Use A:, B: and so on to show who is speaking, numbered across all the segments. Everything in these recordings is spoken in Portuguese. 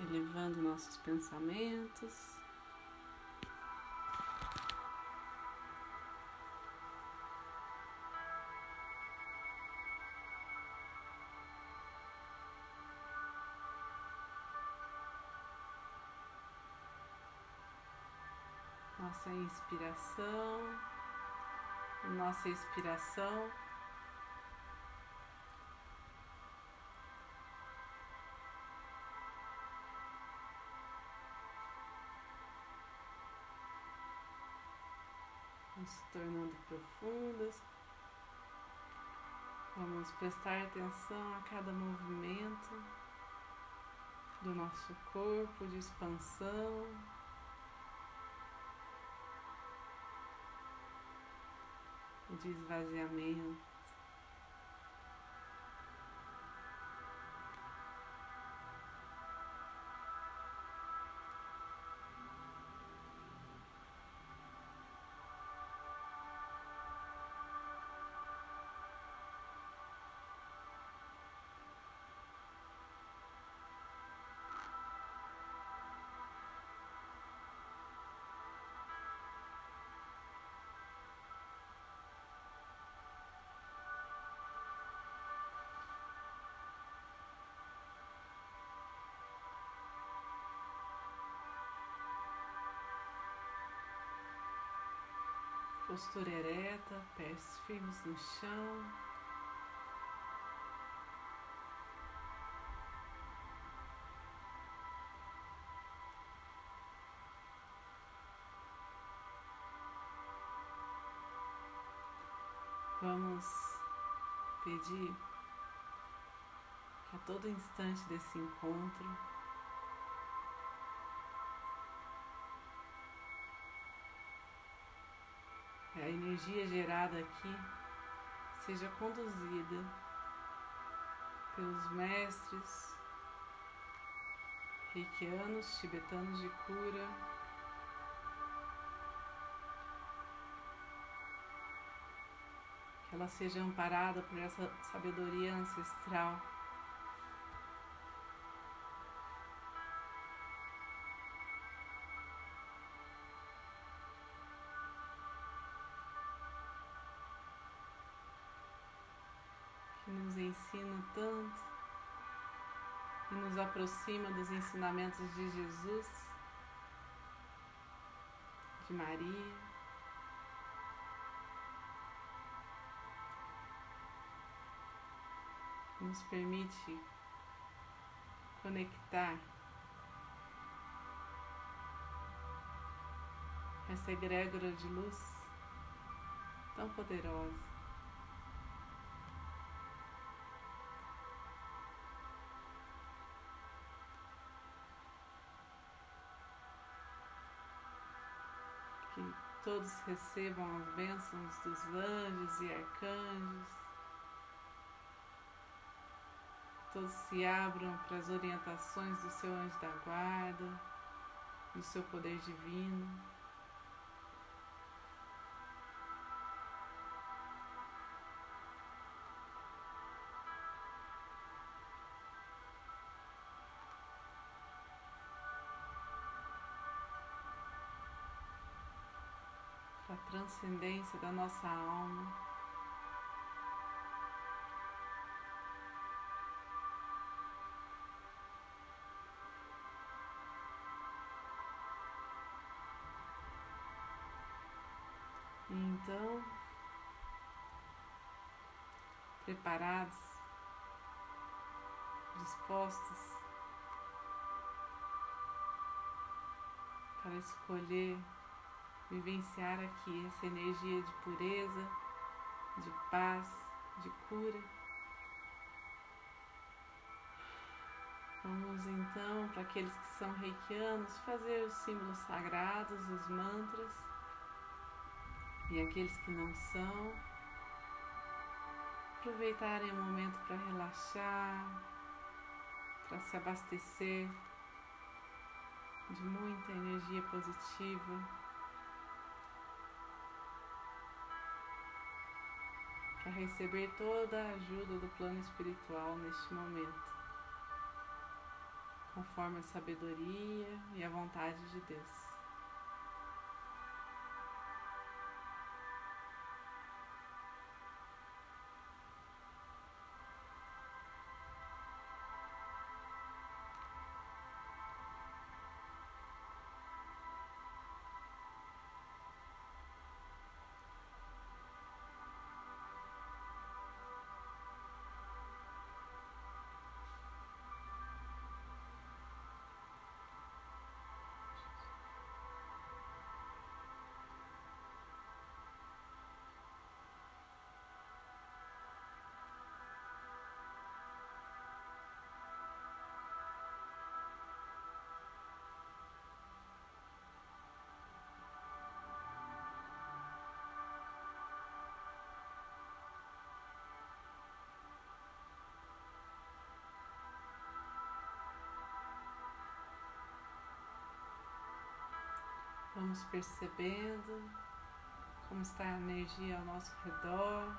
A: elevando nossos pensamentos. Nossa inspiração, nossa expiração. Se tornando profundas. Vamos prestar atenção a cada movimento do nosso corpo de expansão. e De esvaziamento. Postura ereta, pés firmes no chão. Vamos pedir a todo instante desse encontro a energia gerada aqui seja conduzida pelos mestres reikianos, tibetanos de cura, que ela seja amparada por essa sabedoria ancestral. Tanto e nos aproxima dos ensinamentos de Jesus, de Maria. Nos permite conectar essa egrégora de luz tão poderosa. Todos recebam as bênçãos dos anjos e arcanjos, todos se abram para as orientações do seu anjo da guarda, do seu poder divino. Transcendência da nossa alma. Então, preparados, dispostos para escolher vivenciar aqui essa energia de pureza, de paz, de cura. Vamos então, para aqueles que são reikianos, fazer os símbolos sagrados, os mantras, e aqueles que não são, aproveitarem o momento para relaxar, para se abastecer de muita energia positiva. Para receber toda a ajuda do plano espiritual neste momento. conforme a sabedoria e a vontade de Deus. Vamos percebendo como está a energia ao nosso redor,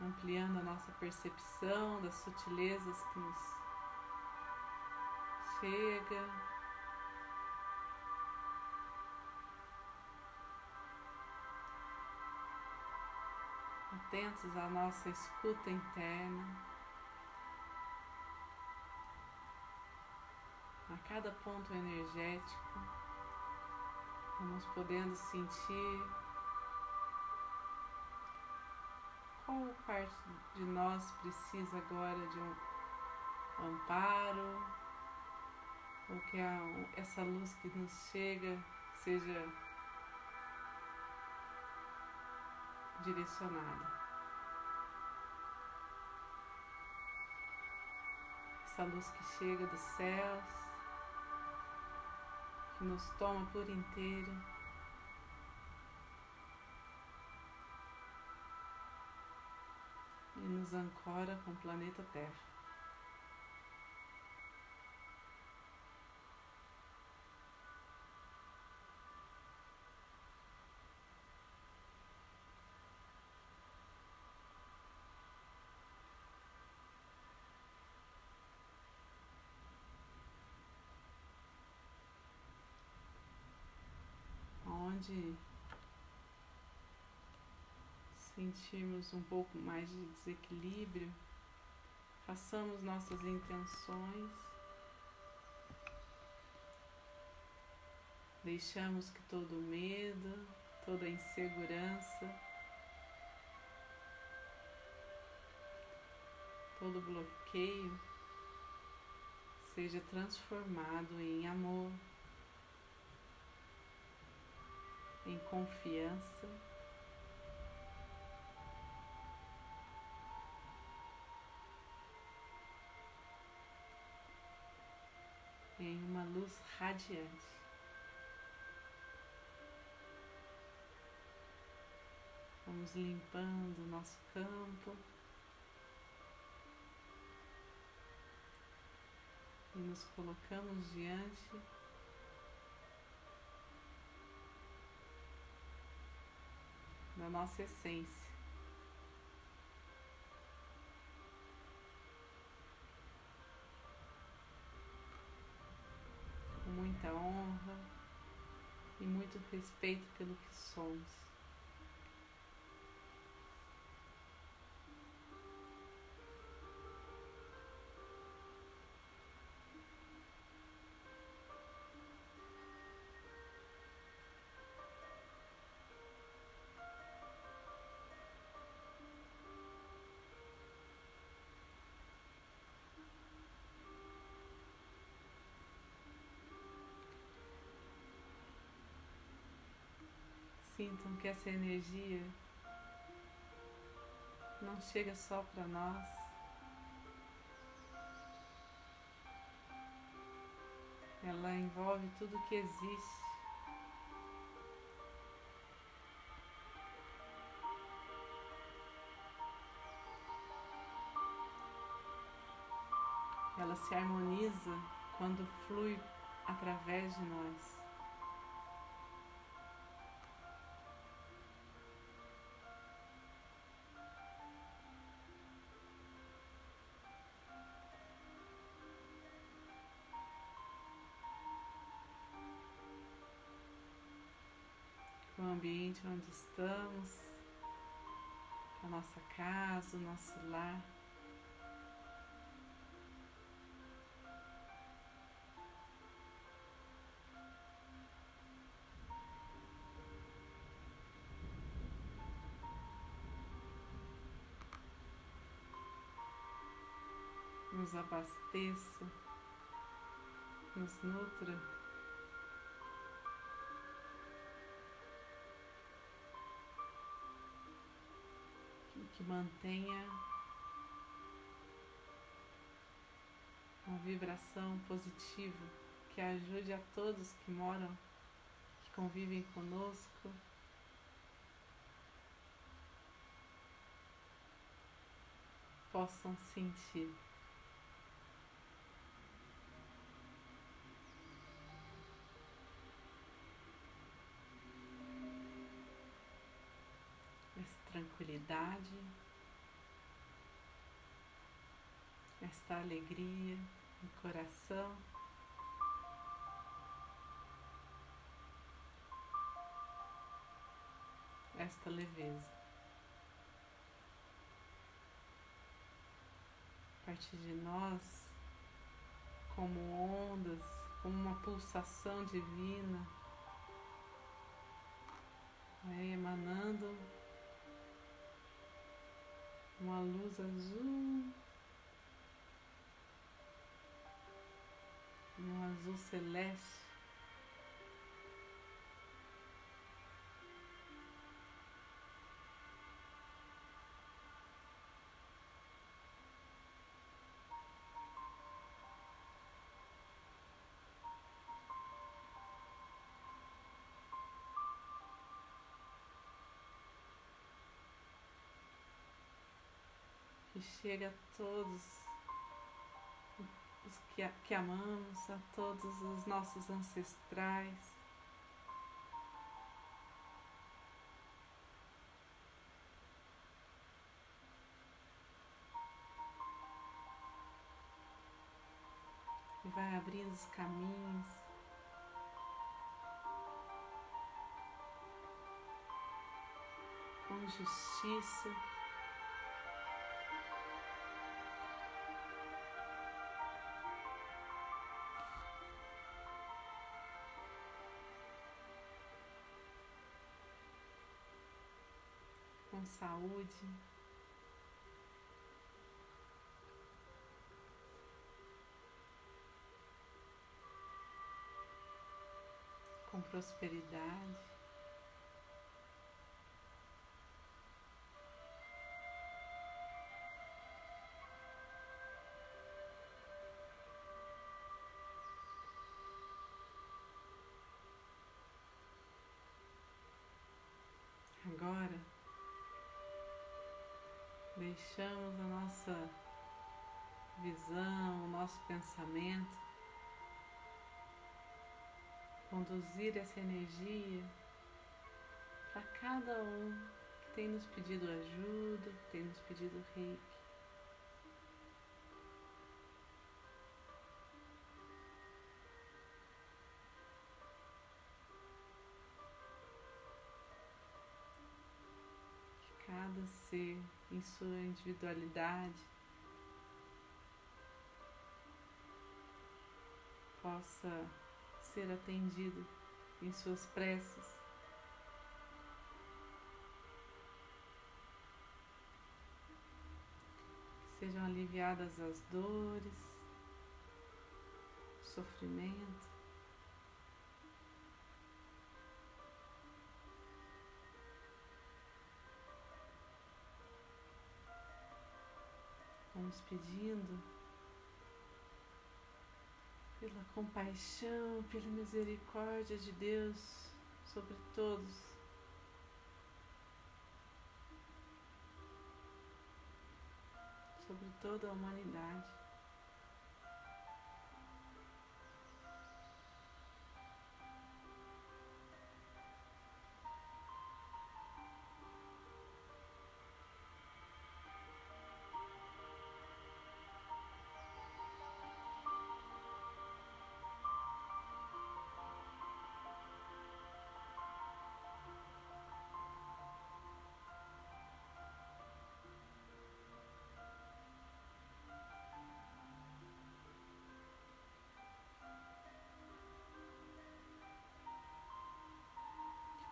A: ampliando a nossa percepção das sutilezas que nos chega. Atentos à nossa escuta interna. A cada ponto energético, vamos podendo sentir qual parte de nós precisa agora de um amparo, ou que a, essa luz que nos chega seja direcionada. Essa luz que chega dos céus que nos toma por inteiro. E nos ancora com o planeta Terra. Onde sentirmos um pouco mais de desequilíbrio, façamos nossas intenções, deixamos que todo medo, toda insegurança, todo bloqueio seja transformado em amor. Em confiança. Em uma luz radiante. Vamos limpando o nosso campo. E nos colocamos diante da nossa essência. Com muita honra e muito respeito pelo que somos. Sintam que essa energia não chega só para nós. Ela envolve tudo que existe. Ela se harmoniza quando flui através de nós. Ambiente onde estamos, a nossa casa, o nosso lar. nos abasteça, nos nutra. Que mantenha uma vibração positiva, que ajude a todos que moram, que convivem conosco. Possam sentir. Tranquilidade, esta alegria no coração. Esta leveza. A partir de nós, como ondas, como uma pulsação divina, emanando uma luz azul, um azul celeste. Que chega a todos os que, que amamos, a todos os nossos ancestrais. E vai abrindo os caminhos. Com justiça. Saúde. Com prosperidade. Deixamos a nossa visão, o nosso pensamento conduzir essa energia para cada um que tem nos pedido ajuda, que tem nos pedido reiki. Ser em sua individualidade possa ser atendido em suas preces. Sejam aliviadas as dores, o sofrimento. Vamos pedindo pela compaixão, pela misericórdia de Deus sobre todos. Sobre toda a humanidade.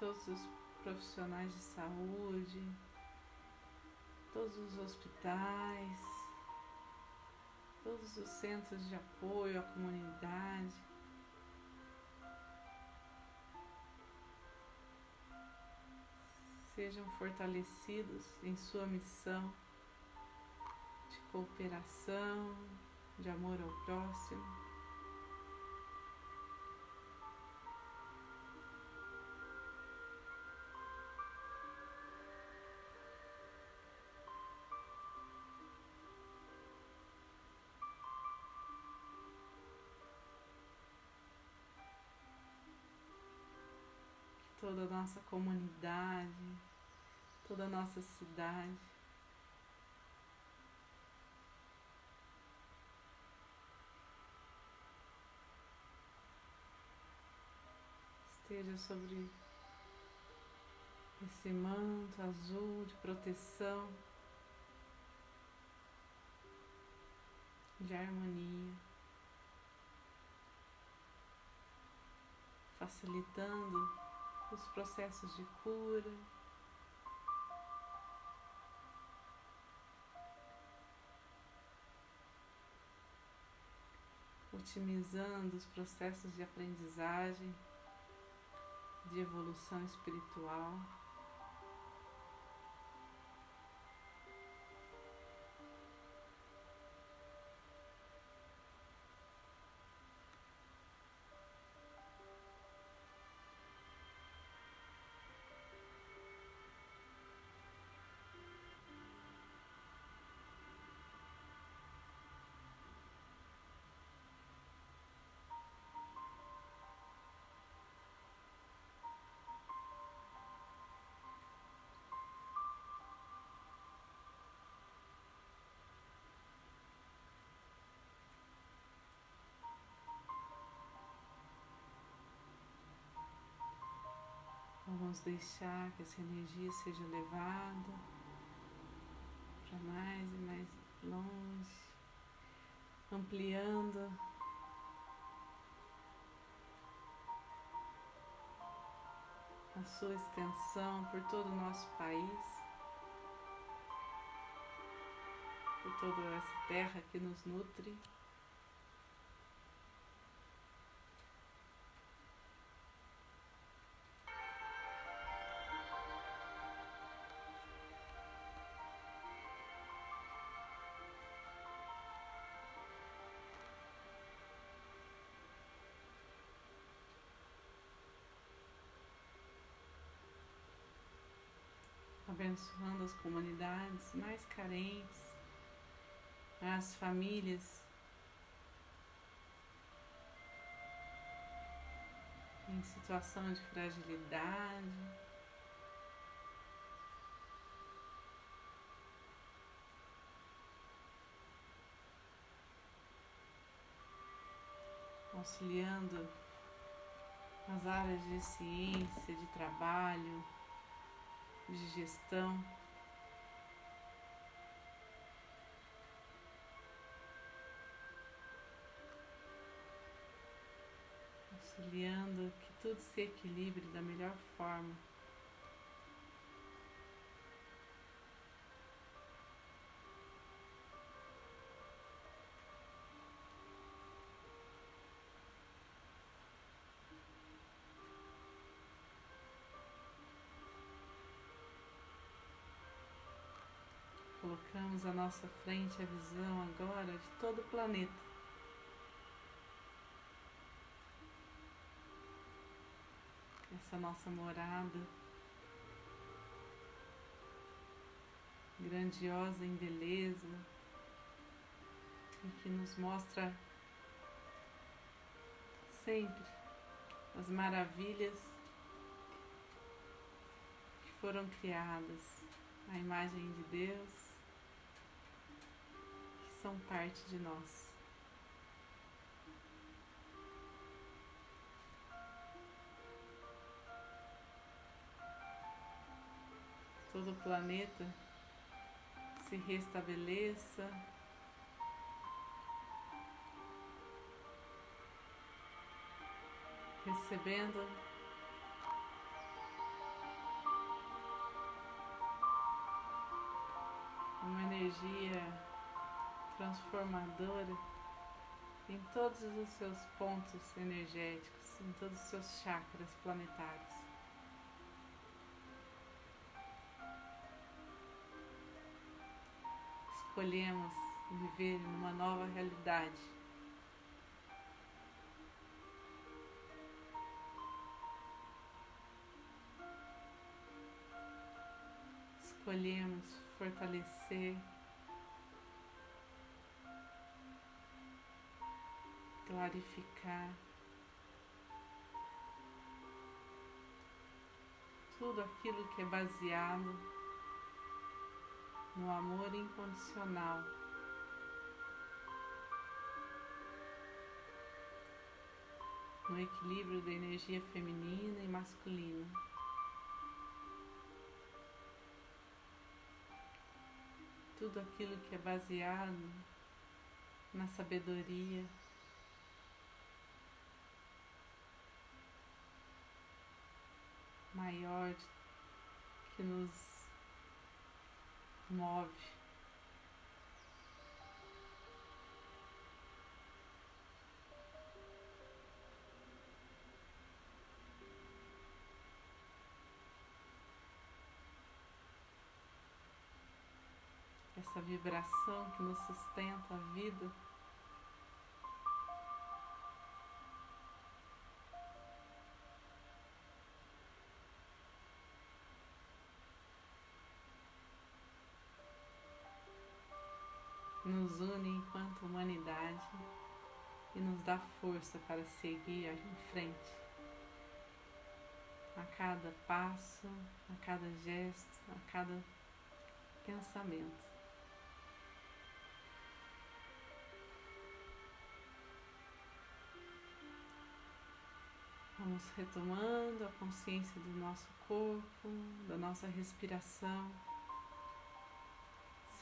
A: Todos os profissionais de saúde, todos os hospitais, todos os centros de apoio à comunidade. Sejam fortalecidos em sua missão de cooperação, de amor ao próximo. Toda a nossa comunidade, toda a nossa cidade. Esteja sobre esse manto azul de proteção, de harmonia, facilitando os processos de cura. Otimizando os processos de aprendizagem, de evolução espiritual. Vamos deixar que essa energia seja levada para mais e mais longe, ampliando a sua extensão por todo o nosso país, por toda essa terra que nos nutre. Abençoando as comunidades mais carentes, as famílias em situação de fragilidade. Auxiliando as áreas de ciência, de trabalho, de gestão. Auxiliando que tudo se equilibre da melhor forma. Colocamos à nossa frente a visão agora de todo o planeta. Essa nossa morada grandiosa em beleza e que nos mostra sempre as maravilhas que foram criadas à imagem de Deus são parte de nós. Todo o planeta se restabeleça. Recebendo uma energia transformadora em todos os seus pontos energéticos, em todos os seus chakras planetários. Escolhemos viver numa nova realidade. Escolhemos fortalecer clarificar tudo aquilo que é baseado no amor incondicional. No equilíbrio da energia feminina e masculina. Tudo aquilo que é baseado na sabedoria, maior que nos move. Essa vibração que nos sustenta a vida. Enquanto humanidade e nos dá força para seguir em frente. A cada passo, a cada gesto, a cada pensamento. Vamos retomando a consciência do nosso corpo, da nossa respiração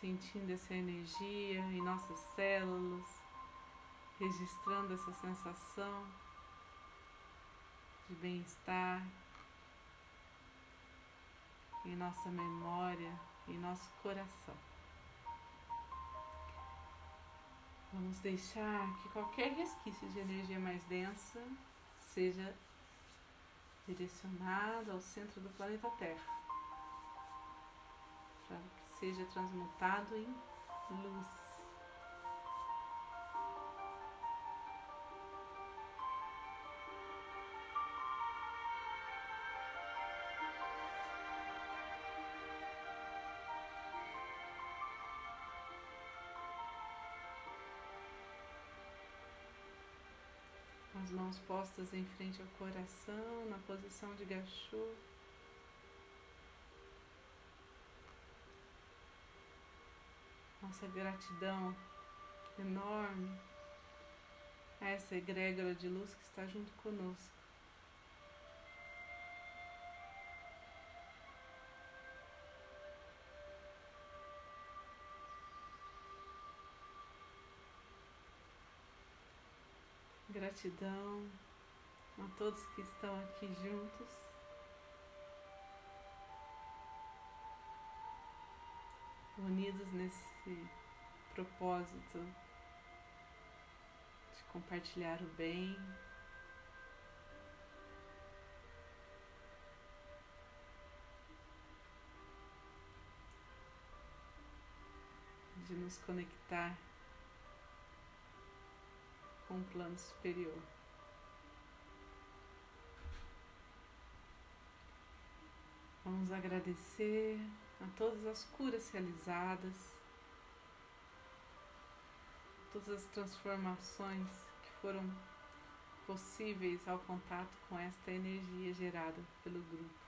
A: sentindo essa energia em nossas células, registrando essa sensação de bem-estar em nossa memória, em nosso coração. Vamos deixar que qualquer resquício de energia mais densa seja direcionado ao centro do planeta Terra seja transmutado em luz. As mãos postas em frente ao coração, na posição de gachô. Nossa gratidão enorme a essa egrégora de luz que está junto conosco. Gratidão a todos que estão aqui juntos. Unidos nesse propósito de compartilhar o bem. De nos conectar com o plano superior. Vamos agradecer a todas as curas realizadas, todas as transformações que foram possíveis ao contato com esta energia gerada pelo grupo.